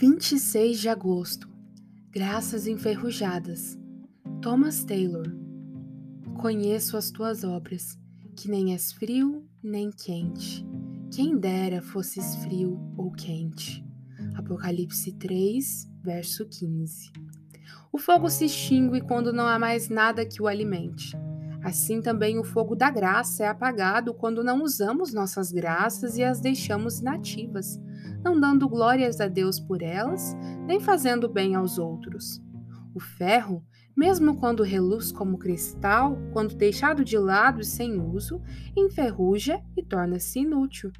26 de agosto. Graças enferrujadas. Thomas Taylor. Conheço as tuas obras, que nem és frio nem quente. Quem dera fosses frio ou quente. Apocalipse 3, verso 15. O fogo se extingue quando não há mais nada que o alimente. Assim também o fogo da graça é apagado quando não usamos nossas graças e as deixamos inativas, não dando glórias a Deus por elas, nem fazendo bem aos outros. O ferro, mesmo quando reluz como cristal, quando deixado de lado e sem uso, enferruja e torna-se inútil.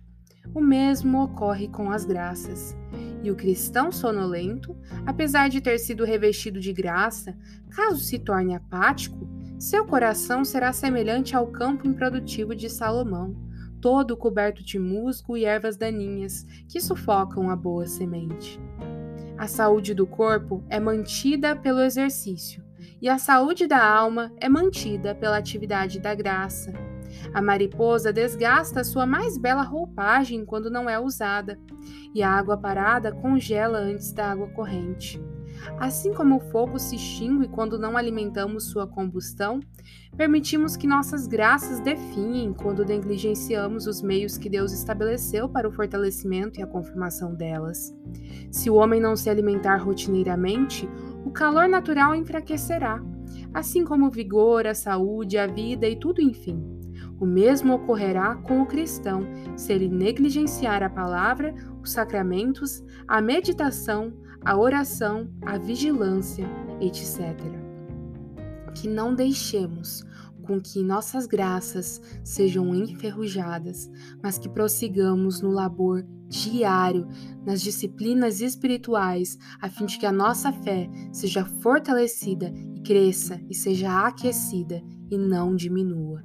O mesmo ocorre com as graças. E o cristão sonolento, apesar de ter sido revestido de graça, caso se torne apático, seu coração será semelhante ao campo improdutivo de Salomão, todo coberto de musgo e ervas daninhas que sufocam a boa semente. A saúde do corpo é mantida pelo exercício, e a saúde da alma é mantida pela atividade da graça. A mariposa desgasta sua mais bela roupagem quando não é usada, e a água parada congela antes da água corrente. Assim como o fogo se extingue quando não alimentamos sua combustão, permitimos que nossas graças definhem quando negligenciamos os meios que Deus estabeleceu para o fortalecimento e a confirmação delas. Se o homem não se alimentar rotineiramente, o calor natural enfraquecerá, assim como o vigor, a saúde, a vida e tudo enfim. O mesmo ocorrerá com o cristão se ele negligenciar a palavra, os sacramentos, a meditação, a oração, a vigilância, etc. Que não deixemos com que nossas graças sejam enferrujadas, mas que prossigamos no labor diário, nas disciplinas espirituais, a fim de que a nossa fé seja fortalecida e cresça e seja aquecida e não diminua.